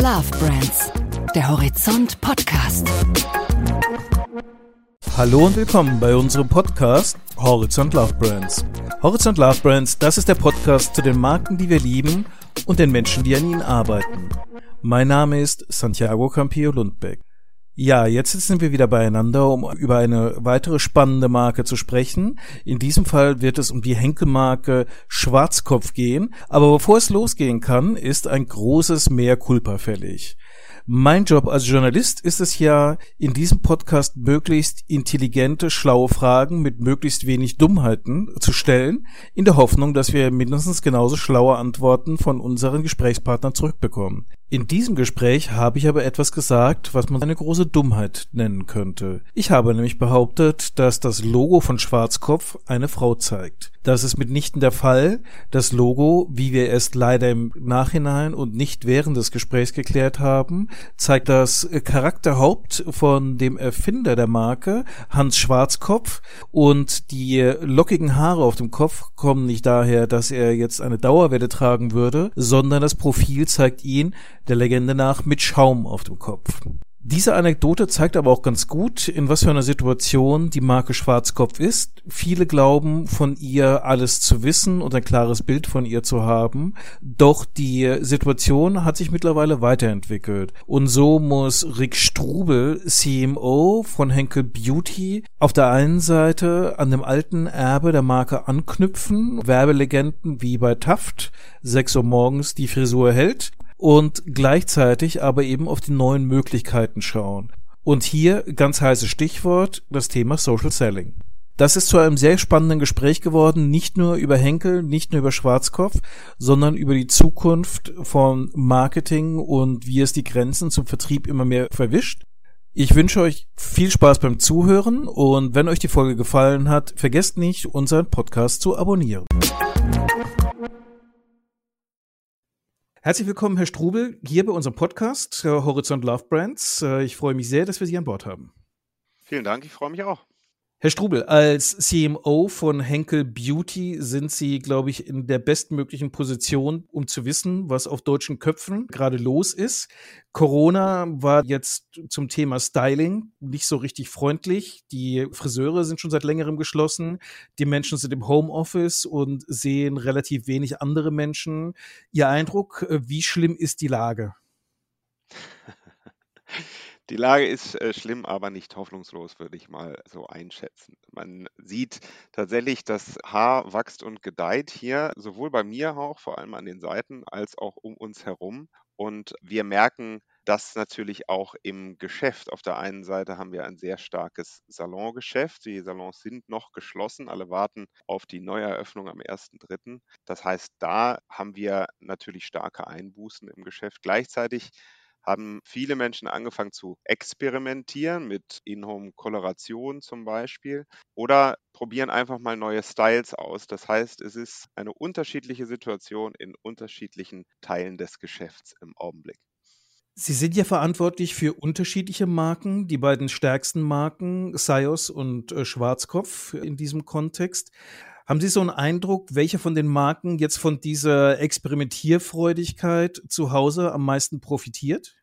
Love Brands, der Horizont Podcast. Hallo und willkommen bei unserem Podcast Horizont Love Brands. Horizont Love Brands, das ist der Podcast zu den Marken, die wir lieben und den Menschen, die an ihnen arbeiten. Mein Name ist Santiago Campillo Lundbeck. Ja, jetzt sind wir wieder beieinander, um über eine weitere spannende Marke zu sprechen. In diesem Fall wird es um die Henkelmarke Schwarzkopf gehen. Aber bevor es losgehen kann, ist ein großes Mehr Culpa fällig. Mein Job als Journalist ist es ja, in diesem Podcast möglichst intelligente, schlaue Fragen mit möglichst wenig Dummheiten zu stellen, in der Hoffnung, dass wir mindestens genauso schlaue Antworten von unseren Gesprächspartnern zurückbekommen. In diesem Gespräch habe ich aber etwas gesagt, was man eine große Dummheit nennen könnte. Ich habe nämlich behauptet, dass das Logo von Schwarzkopf eine Frau zeigt. Das ist mitnichten der Fall. Das Logo, wie wir es leider im Nachhinein und nicht während des Gesprächs geklärt haben, zeigt das Charakterhaupt von dem Erfinder der Marke, Hans Schwarzkopf, und die lockigen Haare auf dem Kopf kommen nicht daher, dass er jetzt eine Dauerwelle tragen würde, sondern das Profil zeigt ihn, der Legende nach mit Schaum auf dem Kopf. Diese Anekdote zeigt aber auch ganz gut, in was für einer Situation die Marke Schwarzkopf ist. Viele glauben, von ihr alles zu wissen und ein klares Bild von ihr zu haben. Doch die Situation hat sich mittlerweile weiterentwickelt. Und so muss Rick Strubel, CMO von Henkel Beauty, auf der einen Seite an dem alten Erbe der Marke anknüpfen. Werbelegenden wie bei Taft, 6 Uhr morgens die Frisur hält und gleichzeitig aber eben auf die neuen Möglichkeiten schauen. Und hier ganz heißes Stichwort, das Thema Social Selling. Das ist zu einem sehr spannenden Gespräch geworden, nicht nur über Henkel, nicht nur über Schwarzkopf, sondern über die Zukunft von Marketing und wie es die Grenzen zum Vertrieb immer mehr verwischt. Ich wünsche euch viel Spaß beim Zuhören und wenn euch die Folge gefallen hat, vergesst nicht, unseren Podcast zu abonnieren. Herzlich willkommen, Herr Strubel, hier bei unserem Podcast äh, Horizont Love Brands. Äh, ich freue mich sehr, dass wir Sie an Bord haben. Vielen Dank, ich freue mich auch. Herr Strubel, als CMO von Henkel Beauty sind Sie, glaube ich, in der bestmöglichen Position, um zu wissen, was auf deutschen Köpfen gerade los ist. Corona war jetzt zum Thema Styling nicht so richtig freundlich. Die Friseure sind schon seit längerem geschlossen. Die Menschen sind im Homeoffice und sehen relativ wenig andere Menschen. Ihr Eindruck, äh, wie schlimm ist die Lage? Die Lage ist äh, schlimm, aber nicht hoffnungslos, würde ich mal so einschätzen. Man sieht tatsächlich, das Haar wächst und gedeiht hier, sowohl bei mir auch, vor allem an den Seiten, als auch um uns herum. Und wir merken das natürlich auch im Geschäft. Auf der einen Seite haben wir ein sehr starkes Salongeschäft. Die Salons sind noch geschlossen. Alle warten auf die Neueröffnung am 1.3. Das heißt, da haben wir natürlich starke Einbußen im Geschäft. Gleichzeitig haben viele Menschen angefangen zu experimentieren mit In-Home-Koloration zum Beispiel oder probieren einfach mal neue Styles aus. Das heißt, es ist eine unterschiedliche Situation in unterschiedlichen Teilen des Geschäfts im Augenblick. Sie sind ja verantwortlich für unterschiedliche Marken, die beiden stärksten Marken, Sios und äh, Schwarzkopf in diesem Kontext. Haben Sie so einen Eindruck, welche von den Marken jetzt von dieser Experimentierfreudigkeit zu Hause am meisten profitiert?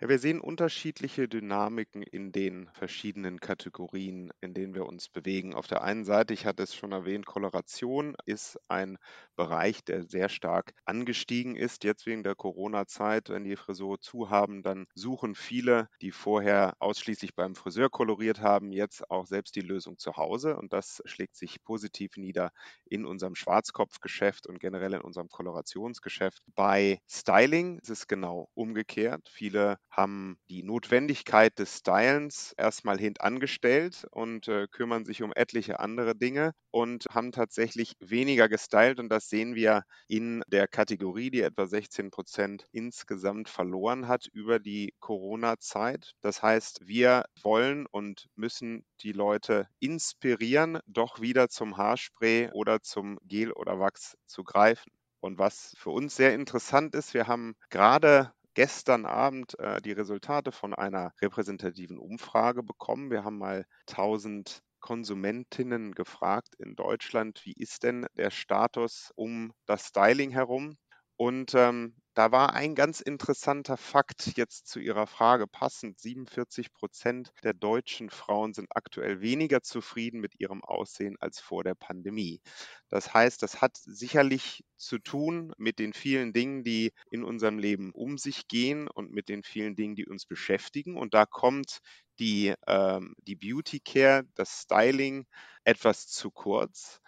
Ja, wir sehen unterschiedliche Dynamiken in den verschiedenen Kategorien, in denen wir uns bewegen. Auf der einen Seite, ich hatte es schon erwähnt, Koloration ist ein Bereich, der sehr stark angestiegen ist. Jetzt wegen der Corona-Zeit, wenn die Frisur zu haben, dann suchen viele, die vorher ausschließlich beim Friseur koloriert haben, jetzt auch selbst die Lösung zu Hause. Und das schlägt sich positiv nieder in unserem Schwarzkopfgeschäft und generell in unserem Kolorationsgeschäft. Bei Styling ist es genau umgekehrt. Viele haben die Notwendigkeit des Stylens erstmal hintangestellt und äh, kümmern sich um etliche andere Dinge und haben tatsächlich weniger gestylt. Und das sehen wir in der Kategorie, die etwa 16 Prozent insgesamt verloren hat über die Corona-Zeit. Das heißt, wir wollen und müssen die Leute inspirieren, doch wieder zum Haarspray oder zum Gel oder Wachs zu greifen. Und was für uns sehr interessant ist, wir haben gerade gestern Abend äh, die Resultate von einer repräsentativen Umfrage bekommen. Wir haben mal 1000 Konsumentinnen gefragt in Deutschland, wie ist denn der Status um das Styling herum? Und ähm, Da war ein ganz interessanter Fakt jetzt zu Ihrer Frage passend. 47 Prozent der deutschen Frauen sind aktuell weniger zufrieden mit ihrem Aussehen als vor der Pandemie. Das heißt, das hat sicherlich zu tun mit den vielen Dingen, die in unserem Leben um sich gehen und mit den vielen Dingen, die uns beschäftigen. Und da kommt die, ähm, die Beauty Care, das Styling etwas zu kurz.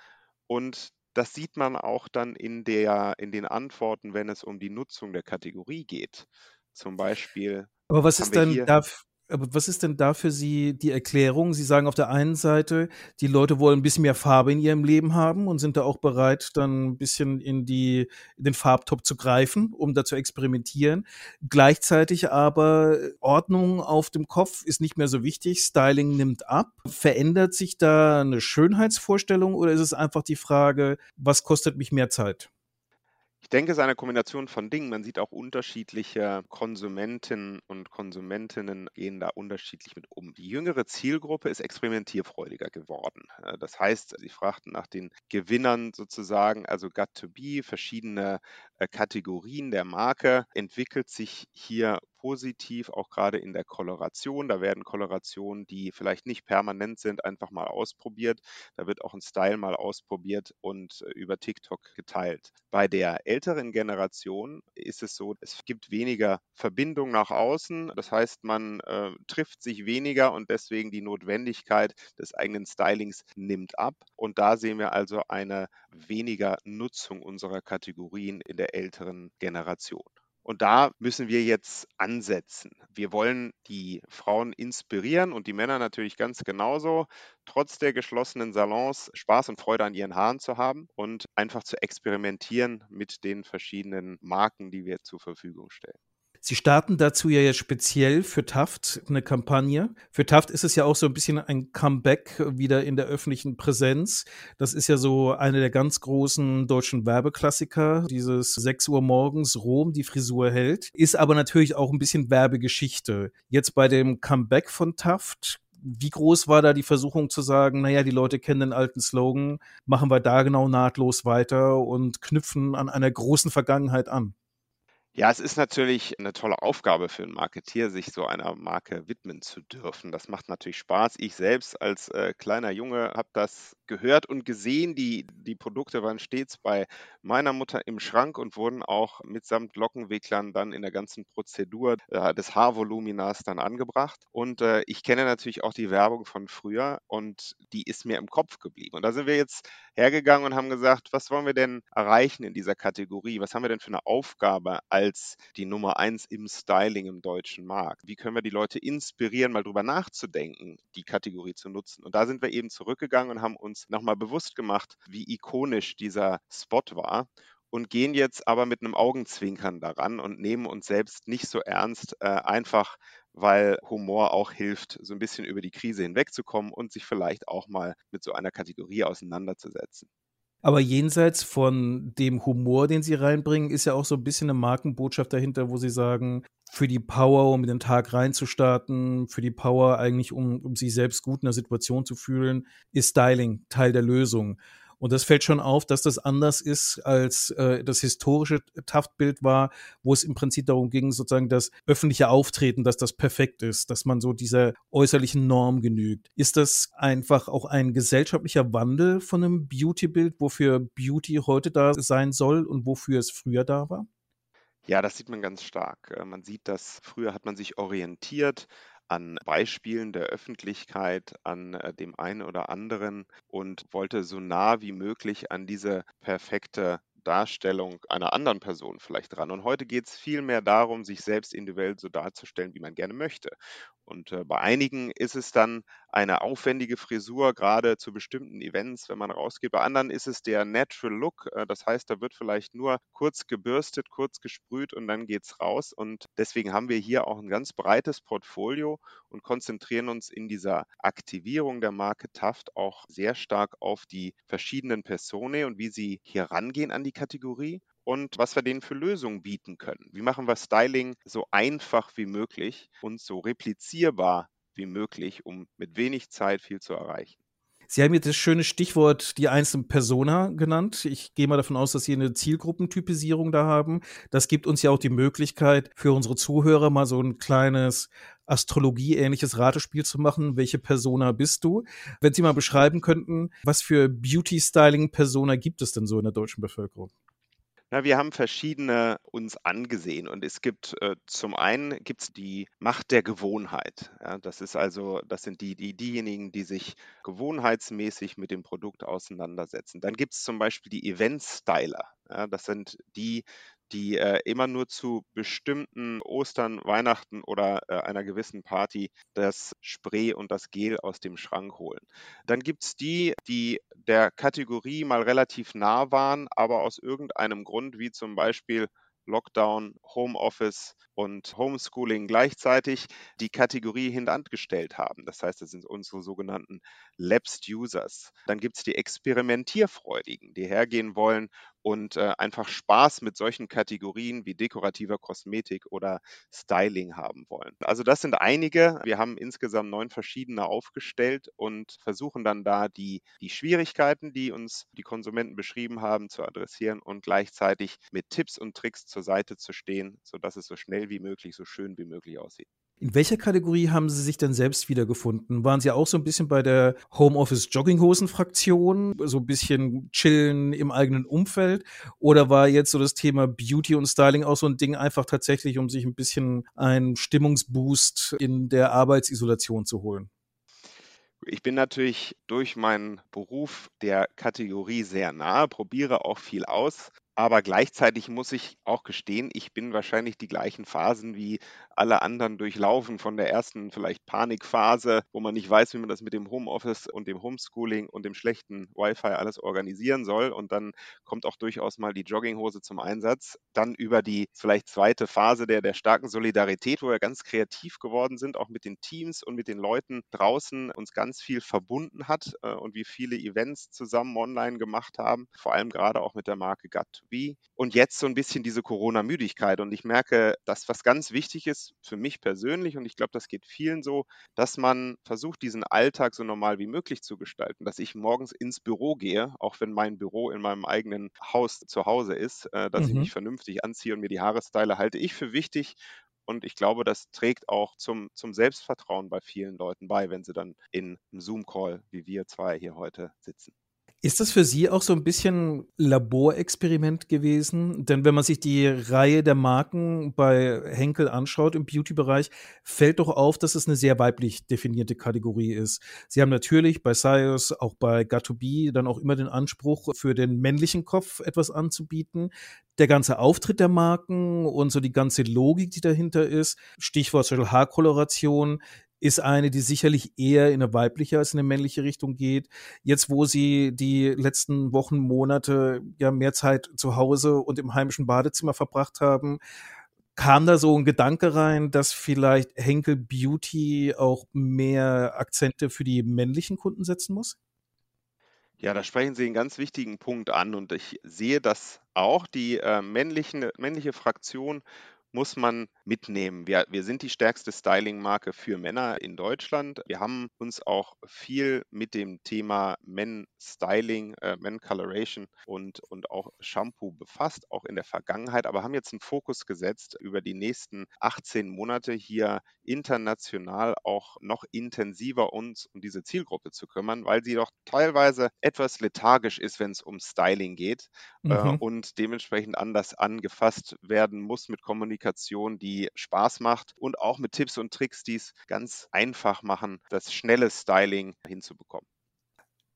Und das sieht man auch dann in der in den Antworten, wenn es um die Nutzung der Kategorie geht. Zum Beispiel Aber was ist denn da aber was ist denn da für Sie die Erklärung? Sie sagen auf der einen Seite, die Leute wollen ein bisschen mehr Farbe in ihrem Leben haben und sind da auch bereit, dann ein bisschen in, die, in den Farbtop zu greifen, um da zu experimentieren. Gleichzeitig aber Ordnung auf dem Kopf ist nicht mehr so wichtig, Styling nimmt ab. Verändert sich da eine Schönheitsvorstellung oder ist es einfach die Frage, was kostet mich mehr Zeit? Ich denke, es ist eine Kombination von Dingen. Man sieht auch unterschiedliche Konsumentinnen und Konsumentinnen gehen da unterschiedlich mit um. Die jüngere Zielgruppe ist experimentierfreudiger geworden. Äh, das heißt, sie fragten nach den Gewinnern sozusagen, also Got to Be, verschiedene Kategorien der Marke, entwickelt sich hier positiv, auch gerade in der Koloration. Da werden Kolorationen, die vielleicht nicht permanent sind, einfach mal ausprobiert. Da wird auch ein Style mal ausprobiert und äh, über TikTok geteilt. Bei der älteren Generation ist es so, es gibt weniger Verbindung nach außen. Das heißt, man äh, trifft sich weniger und deswegen die Notwendigkeit des eigenen Stylings nimmt ab. Und da sehen wir also eine weniger Nutzung unserer Kategorien in der älteren Generation. Und da müssen wir jetzt ansetzen. Wir wollen die Frauen inspirieren und die Männer natürlich ganz genauso, trotz der geschlossenen Salons Spaß und Freude an ihren Haaren zu haben und einfach zu experimentieren mit den verschiedenen Marken, die wir zur Verfügung stellen. Sie starten dazu ja jetzt speziell für Taft eine Kampagne. Für Taft ist es ja auch so ein bisschen ein Comeback wieder in der öffentlichen Präsenz. Das ist ja so eine der ganz großen deutschen Werbeklassiker. Dieses 6 Uhr morgens Rom, die Frisur hält. Ist aber natürlich auch ein bisschen Werbegeschichte. Jetzt bei dem Comeback von Taft wie groß war da die Versuchung zu sagen, naja, die Leute kennen den alten Slogan, machen wir da genau nahtlos weiter und knüpfen an einer großen Vergangenheit an? Ja, es ist natürlich eine tolle Aufgabe für 'n Marketier, sich so einer Marke widmen zu dürfen. Das macht natürlich Spaß. Ich selbst als, äh, kleiner Junge habe das gehört und gesehen. Die die Produkte waren stets bei meiner Mutter im Schrank und wurden auch mitsamt Lockenwicklern dann in der ganzen Prozedur, äh, des Haarvoluminas dann angebracht. Und, äh, ich kenne natürlich auch die Werbung von früher und die ist mir im Kopf geblieben. Und da sind wir jetzt hergegangen und haben gesagt: „Was wollen wir denn erreichen in dieser Kategorie? Was haben wir denn für eine Aufgabe als die Nummer eins im Styling im deutschen Markt. Wie können wir die Leute inspirieren, mal drüber nachzudenken, die Kategorie zu nutzen? Und da sind wir eben zurückgegangen und haben uns nochmal bewusst gemacht, wie ikonisch dieser Spot war und gehen jetzt aber mit einem Augenzwinkern daran und nehmen uns selbst nicht so ernst, äh, einfach weil Humor auch hilft, so ein bisschen über die Krise hinwegzukommen und sich vielleicht auch mal mit so einer Kategorie auseinanderzusetzen. Aber jenseits von dem Humor, den sie reinbringen, ist ja auch so ein bisschen eine Markenbotschaft dahinter, wo sie sagen, für die Power, um in den Tag reinzustarten, für die Power eigentlich, um, um sich selbst gut in der Situation zu fühlen, ist Styling Teil der Lösung. Und das fällt schon auf, dass das anders ist, als äh, das historische Taftbild war, wo es im Prinzip darum ging, sozusagen das öffentliche Auftreten, dass das perfekt ist, dass man so dieser äußerlichen Norm genügt. Ist das einfach auch ein gesellschaftlicher Wandel von einem Beauty-Bild, wofür Beauty heute da sein soll und wofür es früher da war? Ja, das sieht man ganz stark. Äh, man sieht, dass früher hat man sich orientiert an Beispielen der Öffentlichkeit, an äh, dem einen oder anderen und wollte so nah wie möglich an diese perfekte Darstellung einer anderen Person vielleicht ran. Und heute geht es viel mehr darum, sich selbst individuell so darzustellen, wie man gerne möchte. Und äh, bei einigen ist es dann eine aufwendige Frisur, gerade zu bestimmten Events, wenn man rausgeht. Bei anderen ist es der Natural Look. Äh, das heißt, da wird vielleicht nur kurz gebürstet, kurz gesprüht und dann geht es raus. Und deswegen haben wir hier auch ein ganz breites Portfolio und konzentrieren uns in dieser Aktivierung der Marke Taft auch sehr stark auf die verschiedenen Personen und wie sie hier rangehen an die Kategorie und was wir denen für Lösungen bieten können. Wie machen wir Styling so einfach wie möglich und so replizierbar wie möglich, um mit wenig Zeit viel zu erreichen. Sie haben jetzt das schöne Stichwort die einzelnen Persona genannt. Ich gehe mal davon aus, dass Sie eine Zielgruppentypisierung da haben. Das gibt uns ja auch die Möglichkeit für unsere Zuhörer mal so ein kleines Astrologie-ähnliches Ratespiel zu machen. Welche Persona bist du? Wenn Sie mal beschreiben könnten, was für Beauty-Styling-Persona gibt es denn so in der deutschen Bevölkerung? Na, wir haben verschiedene uns angesehen und es gibt äh, zum einen gibt's die Macht der Gewohnheit. Ja, das ist also, das sind die, die diejenigen, die sich gewohnheitsmäßig mit dem Produkt auseinandersetzen. Dann gibt es zum Beispiel die Event-Styler. Ja, das sind die, die äh, immer nur zu bestimmten Ostern, Weihnachten oder äh, einer gewissen Party das Spray und das Gel aus dem Schrank holen. Dann gibt es die, die der Kategorie mal relativ nah waren, aber aus irgendeinem Grund, wie zum Beispiel Lockdown, Homeoffice und Homeschooling gleichzeitig die Kategorie hintangestellt haben. Das heißt, das sind unsere sogenannten Lapsed Users. Dann gibt es die Experimentierfreudigen, die hergehen wollen und äh, einfach Spaß mit solchen Kategorien wie dekorativer Kosmetik oder Styling haben wollen. Also das sind einige. Wir haben insgesamt neun verschiedene aufgestellt und versuchen dann da die, die Schwierigkeiten, die uns die Konsumenten beschrieben haben, zu adressieren und gleichzeitig mit Tipps und Tricks zur Seite zu stehen, sodass es so schnell wie möglich, so schön wie möglich aussieht. In welcher Kategorie haben Sie sich denn selbst wiedergefunden? Waren Sie auch so ein bisschen bei der Homeoffice Jogginghosen Fraktion, so ein bisschen chillen im eigenen Umfeld? Oder war jetzt so das Thema Beauty und Styling auch so ein Ding einfach tatsächlich, um sich ein bisschen einen Stimmungsboost in der Arbeitsisolation zu holen? Ich bin natürlich durch meinen Beruf der Kategorie sehr nahe, probiere auch viel aus, aber gleichzeitig muss ich auch gestehen, ich bin wahrscheinlich die gleichen Phasen wie alle anderen durchlaufen. Von der ersten vielleicht Panikphase, wo man nicht weiß, wie man das mit dem Homeoffice und dem Homeschooling und dem schlechten Wi-Fi alles organisieren soll. Und dann kommt auch durchaus mal die Jogginghose zum Einsatz. Dann über die vielleicht zweite Phase der, der starken Solidarität, wo wir ganz kreativ geworden sind, auch mit den Teams und mit den Leuten draußen uns ganz viel verbunden hat äh, und wie viele Events zusammen online gemacht haben. Vor allem gerade auch mit der Marke Gatt B2B und jetzt so ein bisschen diese Corona-Müdigkeit. Und ich merke, dass was ganz wichtig ist für mich persönlich und ich glaube, das geht vielen so, dass man versucht, diesen Alltag so normal wie möglich zu gestalten, dass ich morgens ins Büro gehe, auch wenn mein Büro in meinem eigenen Haus zu Hause ist, äh, dass mhm. ich mich vernünftig anziehe und mir die Haare style, halte ich für wichtig, und ich glaube, das trägt auch zum, zum Selbstvertrauen bei vielen Leuten bei, wenn sie dann in einem Zoom-Call wie wir zwei hier heute sitzen. Ist das für Sie auch so ein bisschen Laborexperiment gewesen? Denn wenn man sich die Reihe der Marken bei Henkel anschaut im Beauty-Bereich, fällt doch auf, dass es eine sehr weiblich definierte Kategorie ist. Sie haben natürlich bei Sios, auch bei Got2B dann auch immer den Anspruch, für den männlichen Kopf etwas anzubieten. Der ganze Auftritt der Marken und so die ganze Logik, die dahinter ist, Stichwort Haarkoloration, ist eine, die sicherlich eher in eine weibliche als in eine männliche Richtung geht. Jetzt, wo sie die letzten Wochen, Monate ja mehr Zeit zu Hause und im heimischen Badezimmer verbracht haben, kam da so ein Gedanke rein, dass vielleicht Henkel Beauty auch mehr Akzente für die männlichen Kunden setzen muss? Ja, da sprechen Sie einen ganz wichtigen Punkt an und ich sehe dass auch. Die äh, männlichen, männliche Fraktion muss man mitnehmen. Wir, wir sind die stärkste Styling-Marke für Männer in Deutschland. Wir haben uns auch viel mit dem Thema Men Styling, äh, Men Coloration und, und auch Shampoo befasst, auch in der Vergangenheit, aber haben jetzt einen Fokus gesetzt, über die nächsten 18 Monate hier international auch noch intensiver uns um diese Zielgruppe zu kümmern, weil sie doch teilweise etwas lethargisch ist, wenn es um Styling geht äh, mhm. äh, und dementsprechend anders angefasst werden muss mit Kommunikation Kommunikation, die Spaß macht und auch mit Tipps und Tricks, die es ganz einfach machen, das schnelle Styling hinzubekommen.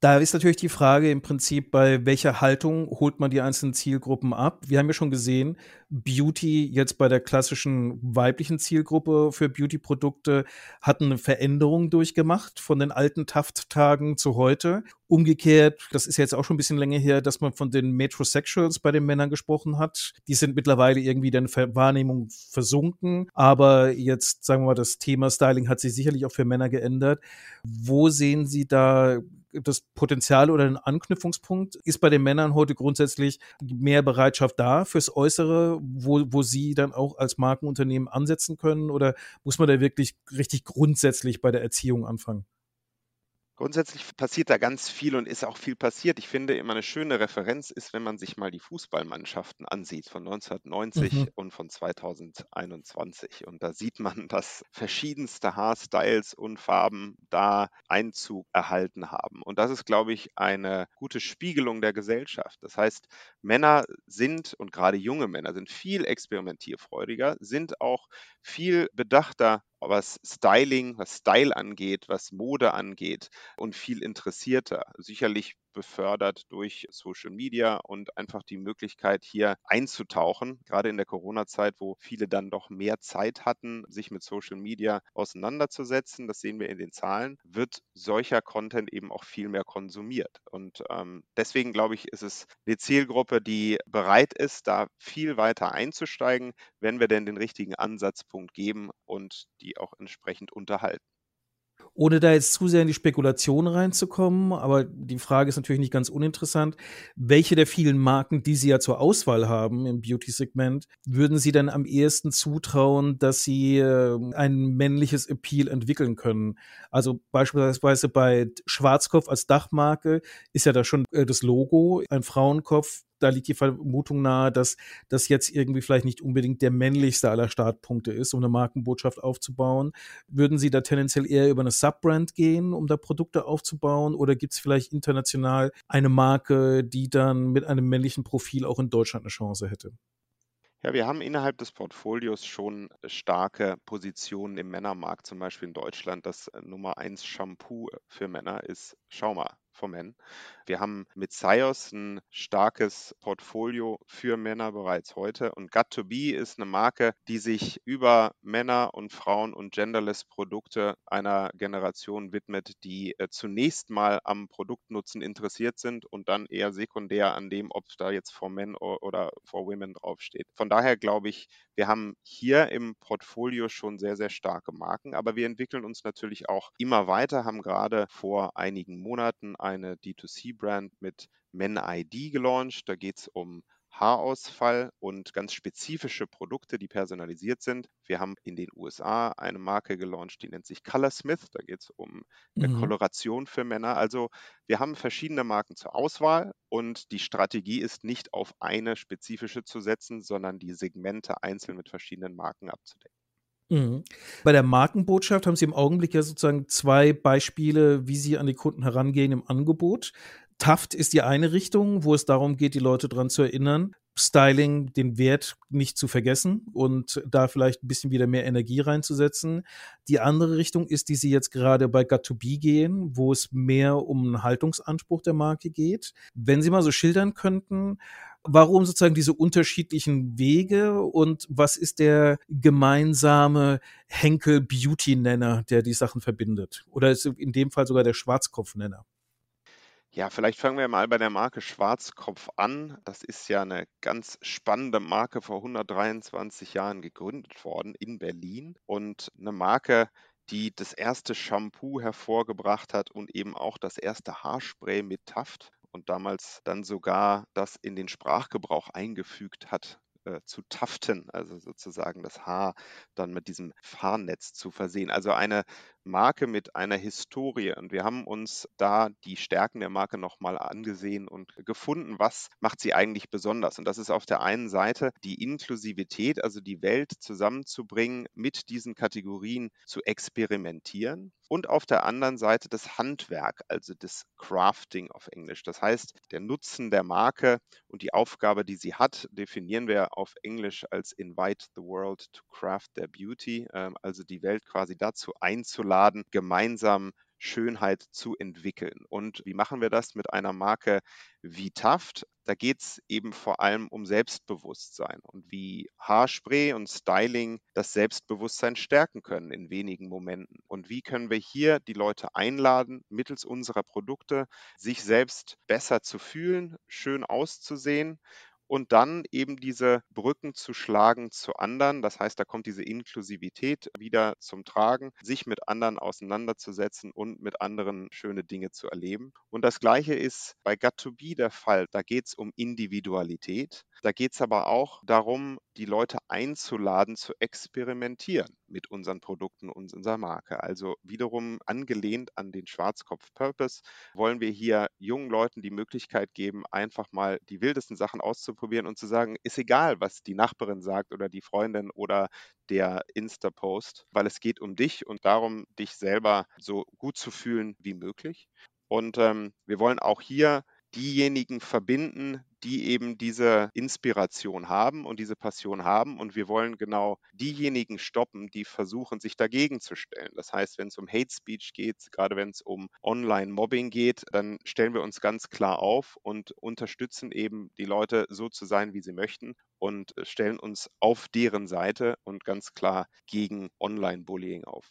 Da ist natürlich die Frage im Prinzip, bei welcher Haltung holt man die einzelnen Zielgruppen ab? Wir haben ja schon gesehen, Beauty jetzt bei der klassischen weiblichen Zielgruppe für Beauty-Produkte hat eine Veränderung durchgemacht von den alten Taft-Tagen zu heute. Umgekehrt, das ist jetzt auch schon ein bisschen länger her, dass man von den Metrosexuals bei den Männern gesprochen hat. Die sind mittlerweile irgendwie in der Wahrnehmung versunken. Aber jetzt, sagen wir mal, das Thema Styling hat sich sicherlich auch für Männer geändert. Wo sehen Sie da das Potenzial oder ein Anknüpfungspunkt? Ist bei den Männern heute grundsätzlich mehr Bereitschaft da fürs Äußere, wo, wo Sie dann auch als Markenunternehmen ansetzen können? Oder muss man da wirklich richtig grundsätzlich bei der Erziehung anfangen? Grundsätzlich passiert da ganz viel und ist auch viel passiert. Ich finde immer eine schöne Referenz ist, wenn man sich mal die Fußballmannschaften ansieht von 1990 mhm. und von 2021. Und da sieht man, dass verschiedenste Haarstyles und Farben da Einzug erhalten haben. Und das ist, glaube ich, eine gute Spiegelung der Gesellschaft. Das heißt, Männer sind und gerade junge Männer sind viel experimentierfreudiger, sind auch viel bedachter was Styling, was Style angeht, was Mode angeht und viel interessierter. Sicherlich befördert durch Social Media und einfach die Möglichkeit, hier einzutauchen, gerade in der Corona-Zeit, wo viele dann doch mehr Zeit hatten, sich mit Social Media auseinanderzusetzen. Das sehen wir in den Zahlen, wird solcher Content eben auch viel mehr konsumiert. Und ähm, deswegen glaube ich, ist es eine Zielgruppe, die bereit ist, da viel weiter einzusteigen, wenn wir denn den richtigen Ansatzpunkt geben und die auch entsprechend unterhalten. Ohne da jetzt zu sehr in die Spekulation reinzukommen, aber die Frage ist natürlich nicht ganz uninteressant. Welche der vielen Marken, die Sie ja zur Auswahl haben im Beauty-Segment, würden Sie denn am ehesten zutrauen, dass sie äh, ein männliches Appeal entwickeln können? Also beispielsweise bei Schwarzkopf als Dachmarke ist ja da schon äh, das Logo, ein Frauenkopf da liegt die Vermutung nahe, dass das jetzt irgendwie vielleicht nicht unbedingt der männlichste aller Startpunkte ist, um eine Markenbotschaft aufzubauen. Würden Sie da tendenziell eher über eine Subbrand gehen, um da Produkte aufzubauen? Oder gibt es vielleicht international eine Marke, die dann mit einem männlichen Profil auch in Deutschland eine Chance hätte? Ja, wir haben innerhalb des Portfolios schon starke Positionen im Männermarkt. Zum Beispiel in Deutschland das Nummer 1 Shampoo für Männer ist Schauma von Men. Wir haben mit Sios ein starkes Portfolio für Männer bereits heute und Got2Be ist eine Marke, die sich über Männer und Frauen und genderless Produkte einer Generation widmet, die äh, zunächst mal am Produktnutzen interessiert sind und dann eher sekundär an dem, ob da jetzt for Men oder for Women draufsteht. Von daher glaube ich, wir haben hier im Portfolio schon sehr, sehr starke Marken, aber wir entwickeln uns natürlich auch immer weiter, haben gerade vor einigen Monaten eine D2C-Brand mit Men-ID gelauncht. Da geht es um Haarausfall und ganz spezifische Produkte, die personalisiert sind. Wir haben in den USA eine Marke gelauncht, die nennt sich Colorsmith. Da geht es um eine mhm. Koloration für Männer. Also wir haben verschiedene Marken zur Auswahl und die Strategie ist nicht auf eine spezifische zu setzen, sondern die Segmente einzeln mit verschiedenen Marken abzudecken. Mhm. Bei der Markenbotschaft haben Sie im Augenblick ja sozusagen zwei Beispiele, wie Sie an die Kunden herangehen im Angebot. Taft ist die eine Richtung, wo es darum geht, die Leute daran zu erinnern, Styling, den Wert nicht zu vergessen und da vielleicht ein bisschen wieder mehr Energie reinzusetzen. Die andere Richtung ist, die Sie jetzt gerade bei Got2Be gehen, wo es mehr um einen Haltungsanspruch der Marke geht. Wenn Sie mal so schildern könnten, warum sozusagen diese unterschiedlichen Wege und was ist der gemeinsame Henkel Beauty Nenner, der die Sachen verbindet? Oder ist in dem Fall sogar der Schwarzkopf Nenner? Ja, vielleicht fangen wir mal bei der Marke Schwarzkopf an. Das ist ja eine ganz spannende Marke vor 123 Jahren gegründet worden in Berlin und eine Marke, die das erste Shampoo hervorgebracht hat und eben auch das erste Haarspray mit Taft und damals dann sogar das in den Sprachgebrauch eingefügt hat äh, zu taften, also sozusagen das Haar dann mit diesem Fahrnetz zu versehen. Also eine Marke mit einer Historie. Und wir haben uns da die Stärken der Marke nochmal angesehen und gefunden, was macht sie eigentlich besonders. Und das ist auf der einen Seite die Inklusivität, also die Welt zusammenzubringen, mit diesen Kategorien zu experimentieren. Und auf der anderen Seite das Handwerk, also das Crafting auf Englisch. Das heißt, der Nutzen der Marke und die Aufgabe, die sie hat, definieren wir auf Englisch als Invite the World to Craft Their Beauty, ähm, also die Welt quasi dazu einzuladen, einzuladen, gemeinsam Schönheit zu entwickeln. Und wie machen wir das mit einer Marke wie Taft? Da geht es eben vor allem um Selbstbewusstsein und wie Haarspray und Styling das Selbstbewusstsein stärken können in wenigen Momenten. Und wie können wir hier die Leute einladen, mittels unserer Produkte sich selbst besser zu fühlen, schön auszusehen und dann eben diese Brücken zu schlagen zu anderen. Das heißt, da kommt diese Inklusivität wieder zum Tragen, sich mit anderen auseinanderzusetzen und mit anderen schöne Dinge zu erleben. Und das Gleiche ist bei Got2Be der Fall. Da geht es um Individualität. Da geht es aber auch darum, die Leute einzuladen, zu experimentieren mit unseren Produkten und unserer Marke. Also wiederum angelehnt an den Schwarzkopf-Purpose wollen wir hier jungen Leuten die Möglichkeit geben, einfach mal die wildesten Sachen auszuprobieren und zu sagen, ist egal, was die Nachbarin sagt oder die Freundin oder der Insta-Post, weil es geht um dich und darum, dich selber so gut zu fühlen wie möglich. Und ähm, wir wollen auch hier diejenigen verbinden, die eben diese Inspiration haben und diese Passion haben. Und wir wollen genau diejenigen stoppen, die versuchen, sich dagegen zu stellen. Das heißt, wenn es um Hate Speech geht, gerade wenn es um Online-Mobbing geht, dann stellen wir uns ganz klar auf und unterstützen eben die Leute so zu sein, wie sie möchten und stellen uns auf deren Seite und ganz klar gegen Online-Bullying auf.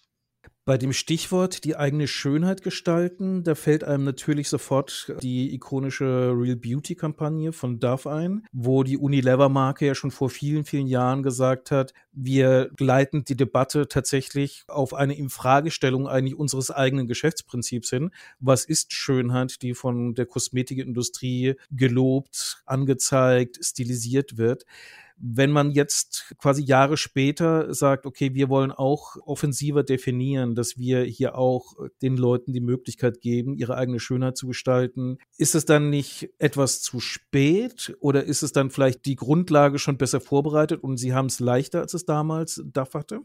Bei dem Stichwort die eigene Schönheit gestalten, da fällt einem natürlich sofort die ikonische Real Beauty Kampagne von Dove ein, wo die Unilever-Marke ja schon vor vielen, vielen Jahren gesagt hat, wir gleiten die Debatte tatsächlich auf eine Infragestellung eigentlich unseres eigenen Geschäftsprinzips hin. Was ist Schönheit, die von der Kosmetikindustrie gelobt, angezeigt, stilisiert wird? Wenn man jetzt quasi Jahre später sagt, okay, wir wollen auch offensiver definieren, dass wir hier auch den Leuten die Möglichkeit geben, ihre eigene Schönheit zu gestalten, ist es dann nicht etwas zu spät oder ist es dann vielleicht die Grundlage schon besser vorbereitet und sie haben es leichter, als es damals DAF hatte?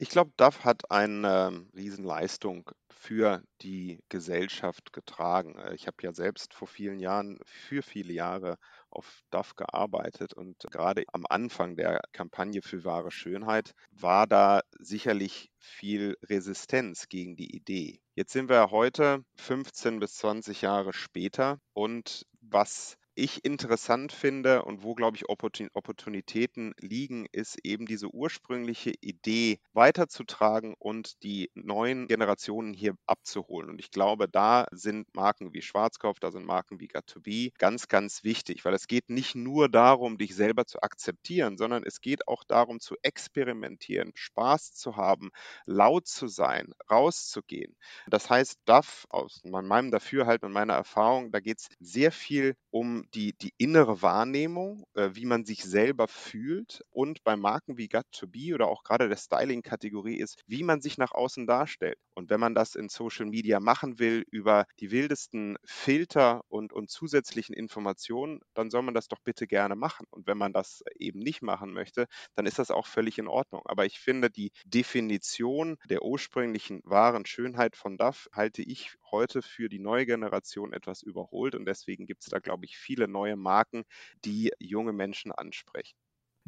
Ich glaube, DAF hat eine ähm, Riesenleistung für die Gesellschaft getragen. Äh, ich habe ja selbst vor vielen Jahren, für viele Jahre auf DAF gearbeitet und gerade am Anfang der Kampagne für wahre Schönheit war da sicherlich viel Resistenz gegen die Idee. Jetzt sind wir heute 15 bis 20 Jahre später und was ich interessant finde und wo, glaube ich, Opportunitäten liegen, ist eben diese ursprüngliche Idee weiterzutragen und die neuen Generationen hier abzuholen. Und ich glaube, da sind Marken wie Schwarzkopf, da sind Marken wie Got2B ganz, ganz wichtig, weil es geht nicht nur darum, dich selber zu akzeptieren, sondern es geht auch darum, zu experimentieren, Spaß zu haben, laut zu sein, rauszugehen. Das heißt, DAF aus meinem Dafürhalten und meiner Erfahrung, da geht es sehr viel um die, die innere Wahrnehmung, äh, wie man sich selber fühlt und bei Marken wie Got2Be oder auch gerade der Styling-Kategorie ist, wie man sich nach außen darstellt. Und wenn man das in Social Media machen will über die wildesten Filter und, und zusätzlichen Informationen, dann soll man das doch bitte gerne machen. Und wenn man das eben nicht machen möchte, dann ist das auch völlig in Ordnung. Aber ich finde, die Definition der ursprünglichen wahren Schönheit von DAF halte ich heute für die neue Generation etwas überholt und deswegen gibt es da, glaube ich, viele neue Marken, die junge Menschen ansprechen.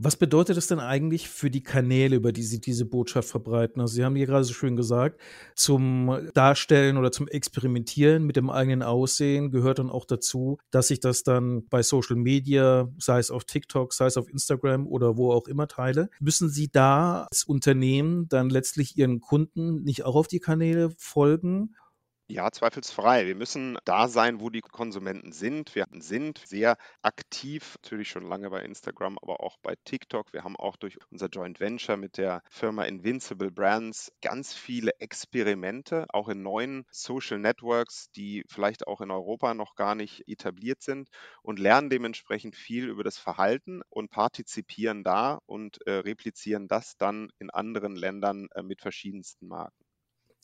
Was bedeutet das denn eigentlich für die Kanäle, über die Sie diese Botschaft verbreiten? Also Sie haben hier gerade so schön gesagt, zum Darstellen oder zum Experimentieren mit dem eigenen Aussehen gehört dann auch dazu, dass ich das dann bei Social Media, sei es auf TikTok, sei es auf Instagram oder wo auch immer teile. Müssen Sie da als Unternehmen dann letztlich Ihren Kunden nicht auch auf die Kanäle folgen? Ja, zweifelsfrei. Wir müssen da sein, wo die Konsumenten sind. Wir sind sehr aktiv, natürlich schon lange bei Instagram, aber auch bei TikTok. Wir haben auch durch unser Joint Venture mit der Firma Invincible Brands ganz viele Experimente, auch in neuen Social Networks, die vielleicht auch in Europa noch gar nicht etabliert sind und lernen dementsprechend viel über das Verhalten und partizipieren da und äh, replizieren das dann in anderen Ländern äh, mit verschiedensten Marken.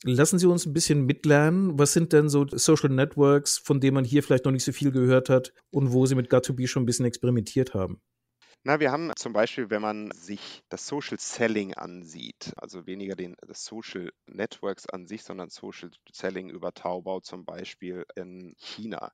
Lassen Sie uns ein bisschen mitlernen. Was sind denn so Social Networks, von denen man hier vielleicht noch nicht so viel gehört hat und wo Sie mit Got2B schon ein bisschen experimentiert haben? Na, wir haben zum Beispiel, wenn man sich das Social Selling ansieht, also weniger den Social Networks an sich, sondern Social Selling über Taobao zum Beispiel in China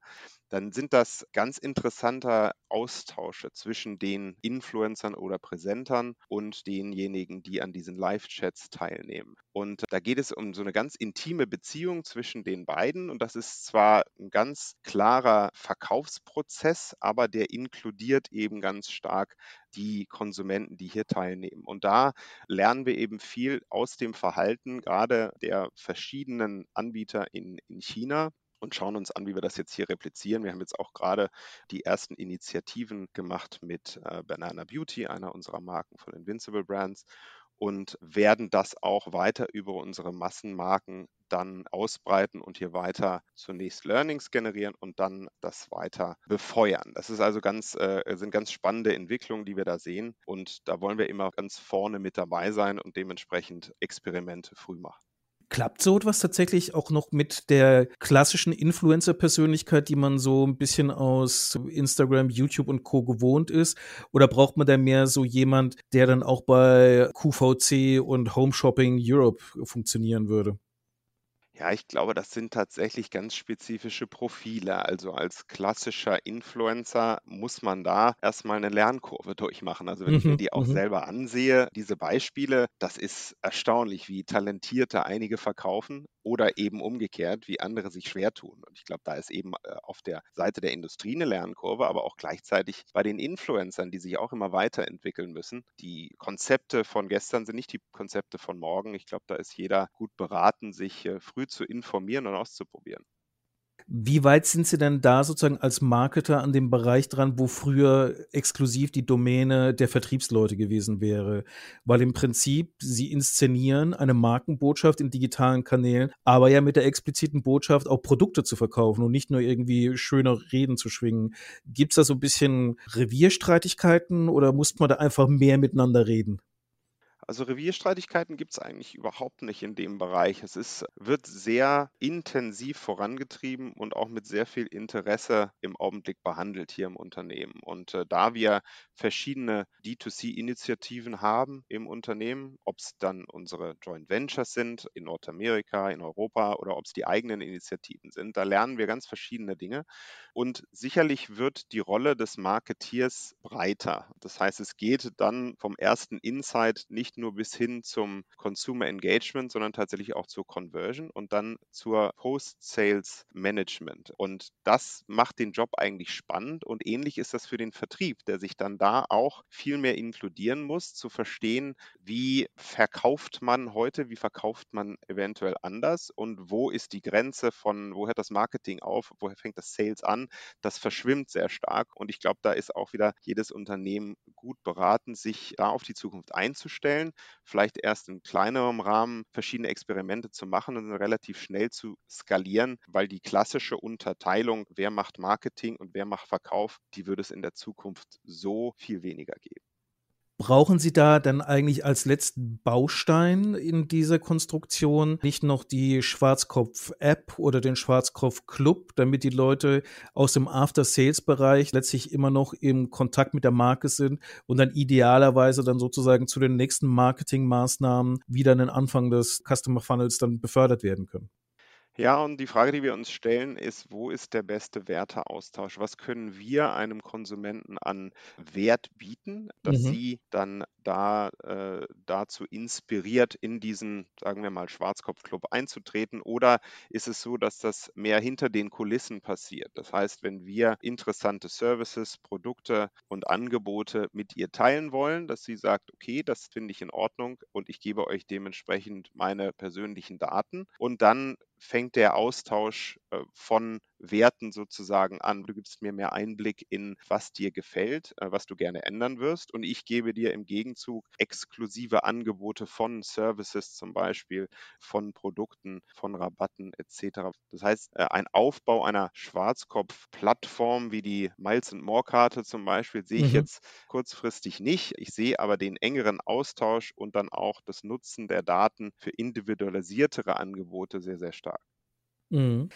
dann sind das ganz interessante Austausche zwischen den Influencern oder Präsentern und denjenigen, die an diesen Live-Chats teilnehmen. Und da geht es um so eine ganz intime Beziehung zwischen den beiden. Und das ist zwar ein ganz klarer Verkaufsprozess, aber der inkludiert eben ganz stark die Konsumenten, die hier teilnehmen. Und da lernen wir eben viel aus dem Verhalten gerade der verschiedenen Anbieter in, in China und schauen uns an, wie wir das jetzt hier replizieren. Wir haben jetzt auch gerade die ersten Initiativen gemacht mit äh, Banana Beauty, einer unserer Marken von Invincible Brands und werden das auch weiter über unsere Massenmarken dann ausbreiten und hier weiter zunächst Learnings generieren und dann das weiter befeuern. Das ist also ganz, äh, sind ganz spannende Entwicklungen, die wir da sehen. Und da wollen wir immer ganz vorne mit dabei sein und dementsprechend Experimente früh machen. Klappt so etwas tatsächlich auch noch mit der klassischen Influencer-Persönlichkeit, die man so ein bisschen aus Instagram, YouTube und Co. gewohnt ist? Oder braucht man da mehr so jemand, der dann auch bei QVC und Home Shopping Europe funktionieren würde? Ja, ich glaube, das sind tatsächlich ganz spezifische Profile. Also als klassischer Influencer muss man da erstmal eine Lernkurve durchmachen. Also wenn ich mir Mhm, die auch mhm. selber ansehe, diese Beispiele, das ist erstaunlich, wie talentierte einige verkaufen oder eben umgekehrt, wie andere sich schwer tun. Und ich glaube, da ist eben äh, auf der Seite der Industrie eine Lernkurve, aber auch gleichzeitig bei den Influencern, die sich auch immer weiterentwickeln müssen. Die Konzepte von gestern sind nicht die Konzepte von morgen. Ich glaube, da ist jeder gut beraten, sich äh, früh zu informieren und auszuprobieren. Wie weit sind Sie denn da sozusagen als Marketer an dem Bereich dran, wo früher exklusiv die Domäne der Vertriebsleute gewesen wäre? Weil im Prinzip Sie inszenieren eine Markenbotschaft in digitalen Kanälen, aber ja mit der expliziten Botschaft auch Produkte zu verkaufen und nicht nur irgendwie schöne Reden zu schwingen. Gibt es da so ein bisschen Revierstreitigkeiten oder muss man da einfach mehr miteinander reden? Also Revierstreitigkeiten gibt es eigentlich überhaupt nicht in dem Bereich. Es ist, wird sehr intensiv vorangetrieben und auch mit sehr viel Interesse im Augenblick behandelt hier im Unternehmen. Und äh, da wir verschiedene D2C-Initiativen haben im Unternehmen, ob es dann unsere Joint Ventures sind in Nordamerika, in Europa oder ob es die eigenen Initiativen sind, da lernen wir ganz verschiedene Dinge. Und sicherlich wird die Rolle des Marketeers breiter. Das heißt, es geht dann vom ersten Insight nicht nur bis hin zum Consumer Engagement, sondern tatsächlich auch zur Conversion und dann zur Post-Sales Management. Und das macht den Job eigentlich spannend und ähnlich ist das für den Vertrieb, der sich dann da auch viel mehr inkludieren muss, zu verstehen, wie verkauft man heute, wie verkauft man eventuell anders und wo ist die Grenze von, wo hört das Marketing auf, wo fängt das Sales an, das verschwimmt sehr stark und ich glaube, da ist auch wieder jedes Unternehmen gut beraten, sich da auf die Zukunft einzustellen, vielleicht erst in kleinerem Rahmen verschiedene Experimente zu machen und relativ schnell zu skalieren, weil die klassische Unterteilung, wer macht Marketing und wer macht Verkauf, die würde es in der Zukunft so viel weniger geben. Brauchen Sie da dann eigentlich als letzten Baustein in dieser Konstruktion nicht noch die Schwarzkopf-App oder den Schwarzkopf-Club, damit die Leute aus dem After-Sales-Bereich letztlich immer noch im Kontakt mit der Marke sind und dann idealerweise dann sozusagen zu den nächsten Marketingmaßnahmen wieder an den Anfang des Customer Funnels dann befördert werden können? Ja, und die Frage, die wir uns stellen, ist, wo ist der beste Werteaustausch? Was können wir einem Konsumenten an Wert bieten, dass Mhm. sie dann da äh, dazu inspiriert, in diesen, sagen wir mal, Schwarzkopf-Club einzutreten? Oder ist es so, dass das mehr hinter den Kulissen passiert? Das heißt, wenn wir interessante Services, Produkte und Angebote mit ihr teilen wollen, dass sie sagt, okay, das finde ich in Ordnung und ich gebe euch dementsprechend meine persönlichen Daten und dann fängt der Austausch äh, von Werten sozusagen an. Du gibst mir mehr Einblick in, was dir gefällt, äh, was du gerne ändern wirst. Und ich gebe dir im Gegenzug exklusive Angebote von Services zum Beispiel, von Produkten, von Rabatten etc. Das heißt, äh, ein Aufbau einer Schwarzkopf-Plattform wie die Miles More Karte zum Beispiel sehe ich Mhm. jetzt kurzfristig nicht. Ich sehe aber den engeren Austausch und dann auch das Nutzen der Daten für individualisiertere Angebote sehr, sehr stark. Mhm.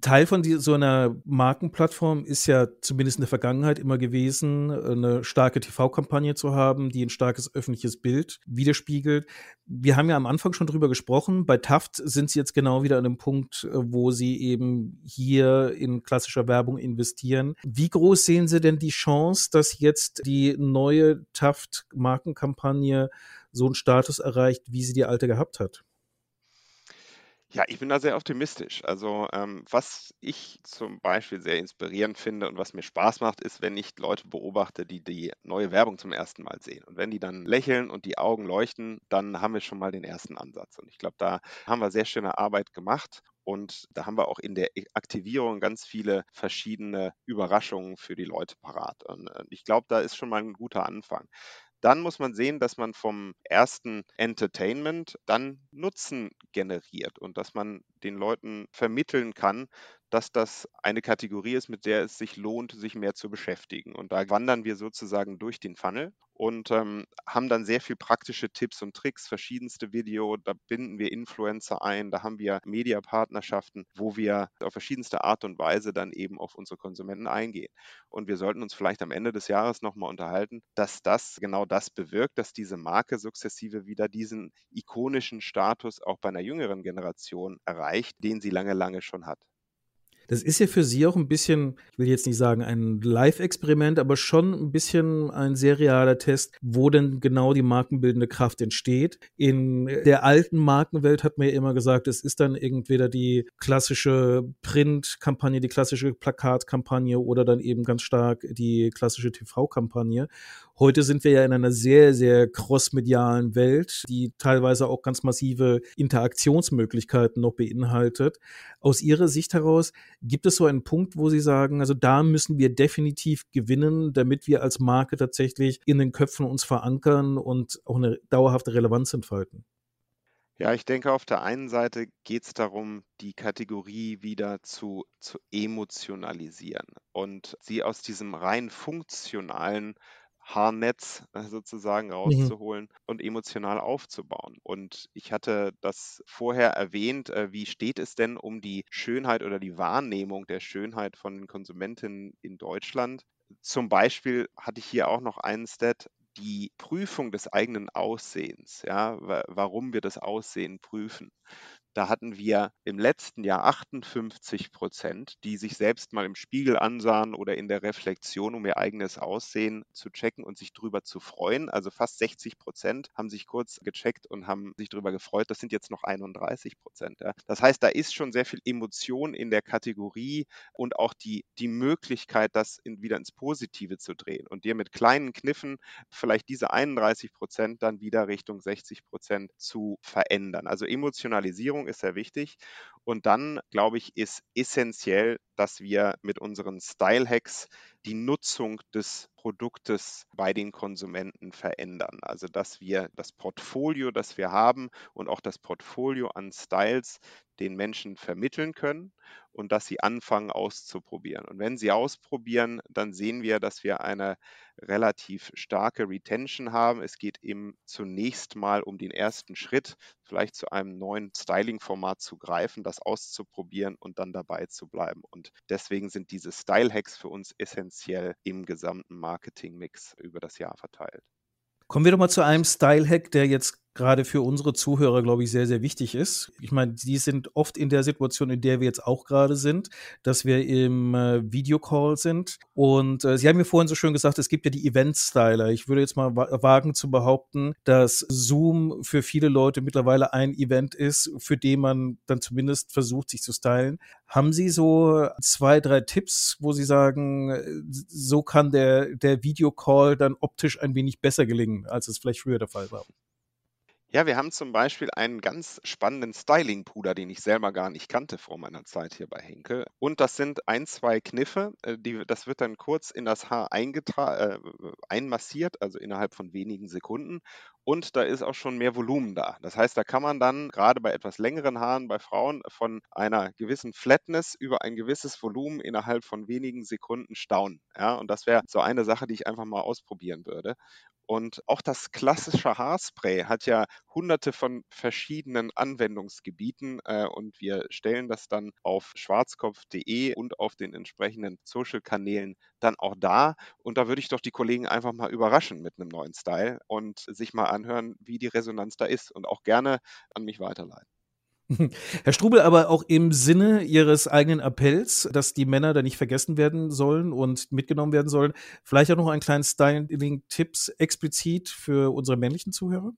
Teil von die, so einer Markenplattform ist ja zumindest in der Vergangenheit immer gewesen, eine starke TV-Kampagne zu haben, die ein starkes öffentliches Bild widerspiegelt. Wir haben ja am Anfang schon drüber gesprochen. Bei Taft sind sie jetzt genau wieder an dem Punkt, äh, wo sie eben hier in klassischer Werbung investieren. Wie groß sehen Sie denn die Chance, dass jetzt die neue Taft-Markenkampagne so einen Status erreicht, wie sie die alte gehabt hat? Ja, ich bin da sehr optimistisch. Also, ähm, was ich zum Beispiel sehr inspirierend finde und was mir Spaß macht, ist, wenn ich Leute beobachte, die die neue Werbung zum ersten Mal sehen. Und wenn die dann lächeln und die Augen leuchten, dann haben wir schon mal den ersten Ansatz. Und ich glaube, da haben wir sehr schöne Arbeit gemacht. Und da haben wir auch in der Aktivierung ganz viele verschiedene Überraschungen für die Leute parat. Und äh, ich glaube, da ist schon mal ein guter Anfang. Dann muss man sehen, dass man vom ersten Entertainment dann Nutzen generiert und dass man den Leuten vermitteln kann, dass das eine Kategorie ist, mit der es sich lohnt, sich mehr zu beschäftigen. Und da wandern wir sozusagen durch den Funnel und ähm, haben dann sehr viel praktische Tipps und Tricks, verschiedenste Video, da binden wir Influencer ein, da haben wir Mediapartnerschaften, wo wir auf verschiedenste Art und Weise dann eben auf unsere Konsumenten eingehen. Und wir sollten uns vielleicht am Ende des Jahres nochmal unterhalten, dass das genau das bewirkt, dass diese Marke sukzessive wieder diesen ikonischen Status auch bei einer jüngeren Generation erreicht, den sie lange, lange schon hat. Das ist ja für Sie auch ein bisschen, ich will jetzt nicht sagen ein Live-Experiment, aber schon ein bisschen ein sehr realer Test, wo denn genau die markenbildende Kraft entsteht. In der alten Markenwelt hat man ja immer gesagt, es ist dann entweder die klassische Print-Kampagne, die klassische Plakatkampagne oder dann eben ganz stark die klassische TV-Kampagne. Heute sind wir ja in einer sehr, sehr crossmedialen Welt, die teilweise auch ganz massive Interaktionsmöglichkeiten noch beinhaltet. Aus Ihrer Sicht heraus, gibt es so einen Punkt, wo Sie sagen, also da müssen wir definitiv gewinnen, damit wir als Marke tatsächlich in den Köpfen uns verankern und auch eine dauerhafte Relevanz entfalten? Ja, ich denke, auf der einen Seite geht es darum, die Kategorie wieder zu, zu emotionalisieren und sie aus diesem rein funktionalen Haarnetz äh, sozusagen Mhm. rauszuholen und emotional aufzubauen. Und ich hatte das vorher erwähnt, äh, wie steht es denn um die Schönheit oder die Wahrnehmung der Schönheit von Konsumentinnen in Deutschland? Zum Beispiel hatte ich hier auch noch einen Stat, die Prüfung des eigenen Aussehens, ja, warum wir das Aussehen prüfen. Da hatten wir im letzten Jahr 58 Prozent, die sich selbst mal im Spiegel ansahen oder in der Reflexion, um ihr eigenes Aussehen zu checken und sich drüber zu freuen. Also fast 60 Prozent haben sich kurz gecheckt und haben sich drüber gefreut. Das sind jetzt noch 31 Prozent. Ja. Das heißt, da ist schon sehr viel Emotion in der Kategorie und auch die, die Möglichkeit, das in, wieder ins Positive zu drehen und dir mit kleinen Kniffen vielleicht diese 31 Prozent dann wieder Richtung 60 Prozent zu verändern. Also Emotionalisierung Ernährung ist sehr wichtig. Und dann, glaube ich, ist essentiell, dass wir mit unseren Style-Hacks die Nutzung des Produktes bei den Konsumenten verändern. Also dass wir das Portfolio, das wir haben und auch das Portfolio an Styles den Menschen vermitteln können und dass sie anfangen auszuprobieren. Und wenn sie ausprobieren, dann sehen wir, dass wir eine relativ starke Retention haben. Es geht eben zunächst mal um den ersten Schritt, vielleicht zu einem neuen Styling-Format zu greifen, das auszuprobieren und dann dabei zu bleiben. Und deswegen sind diese Style-Hacks für uns essentiell im gesamten Marketing-Mix über das Jahr verteilt. Kommen wir doch mal zu einem Style-Hack, der jetzt gerade für unsere Zuhörer, glaube ich, sehr, sehr wichtig ist. Ich meine, die sind oft in der Situation, in der wir jetzt auch gerade sind, dass wir im äh, Videocall sind. Und äh, Sie haben mir vorhin so schön gesagt, es gibt ja die Event-Styler. Ich würde jetzt mal wa wagen zu behaupten, dass Zoom für viele Leute mittlerweile ein Event ist, für den man dann zumindest versucht, sich zu stylen. Haben Sie so zwei, drei Tipps, wo Sie sagen, so kann der, der Videocall dann optisch ein wenig besser gelingen, als es vielleicht früher der Fall war? Ja, wir haben zum Beispiel einen ganz spannenden Styling-Puder, den ich selber gar nicht kannte vor meiner Zeit hier bei Henkel. Und das sind ein, zwei Kniffe, äh, die, das wird dann kurz in das Haar äh, einmassiert, also innerhalb von wenigen Sekunden. Und da ist auch schon mehr Volumen da. Das heißt, da kann man dann gerade bei etwas längeren Haaren bei Frauen von einer gewissen Flatness über ein gewisses Volumen innerhalb von wenigen Sekunden staunen. Ja, und das wäre so eine Sache, die ich einfach mal ausprobieren würde. Und auch das klassische Haarspray hat ja hunderte von verschiedenen Anwendungsgebieten äh, und wir stellen das dann auf schwarzkopf.de und auf den entsprechenden Social-Kanälen dann auch da. Und da würde ich doch die Kollegen einfach mal überraschen mit einem neuen Style und sich mal anhören, wie die Resonanz da ist und auch gerne an mich weiterleiten. Herr Strubel, aber auch im Sinne Ihres eigenen Appells, dass die Männer da nicht vergessen werden sollen und mitgenommen werden sollen, vielleicht auch noch einen kleinen Styling-Tipps explizit für unsere männlichen Zuhörer?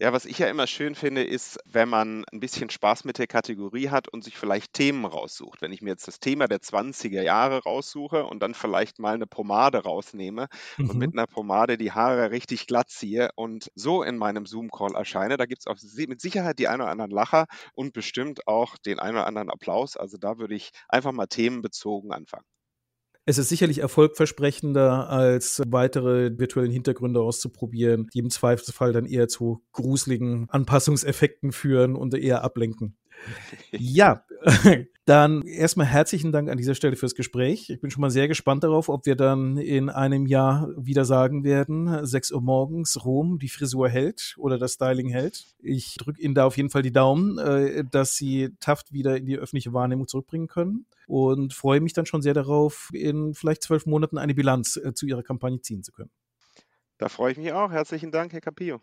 Ja, was ich ja immer schön finde, ist, wenn man ein bisschen Spaß mit der Kategorie hat und sich vielleicht Themen raussucht. Wenn ich mir jetzt das Thema der 20er Jahre raussuche und dann vielleicht mal eine Pomade rausnehme und mit mhm. einer Pomade die Haare richtig glatt ziehe und so in meinem Zoom-Call erscheine, da gibt es mit Sicherheit die ein oder anderen Lacher und bestimmt auch den ein oder anderen Applaus. Also da würde ich einfach mal themenbezogen anfangen. Es ist sicherlich erfolgversprechender, als weitere virtuellen Hintergründe auszuprobieren, die im Zweifelsfall dann eher zu gruseligen Anpassungseffekten führen und eher ablenken. Ja, dann erstmal herzlichen Dank an dieser Stelle fürs Gespräch. Ich bin schon mal sehr gespannt darauf, ob wir dann in einem Jahr wieder sagen werden, 6 Uhr morgens, Rom, die Frisur hält oder das Styling hält. Ich drücke Ihnen da auf jeden Fall die Daumen, äh, dass Sie Taft wieder in die öffentliche Wahrnehmung zurückbringen können und freue mich dann schon sehr darauf, in vielleicht zwölf Monaten eine Bilanz äh, zu Ihrer Kampagne ziehen zu können. Da freue ich mich auch. Herzlichen Dank, Herr Capillo.